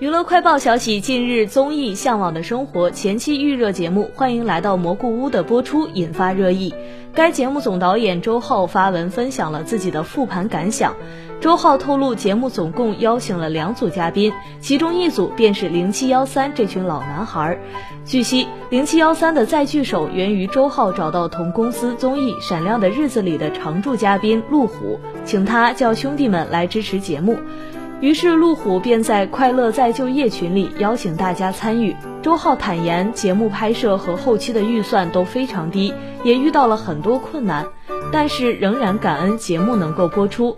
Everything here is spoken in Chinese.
娱乐快报消息：近日，综艺《向往的生活》前期预热节目《欢迎来到蘑菇屋》的播出引发热议。该节目总导演周浩发文分享了自己的复盘感想。周浩透露，节目总共邀请了两组嘉宾，其中一组便是零七幺三这群老男孩。据悉，零七幺三的再聚首源于周浩找到同公司综艺《闪亮的日子里》的常驻嘉宾陆虎，请他叫兄弟们来支持节目。于是，路虎便在快乐再就业群里邀请大家参与。周浩坦言，节目拍摄和后期的预算都非常低，也遇到了很多困难，但是仍然感恩节目能够播出。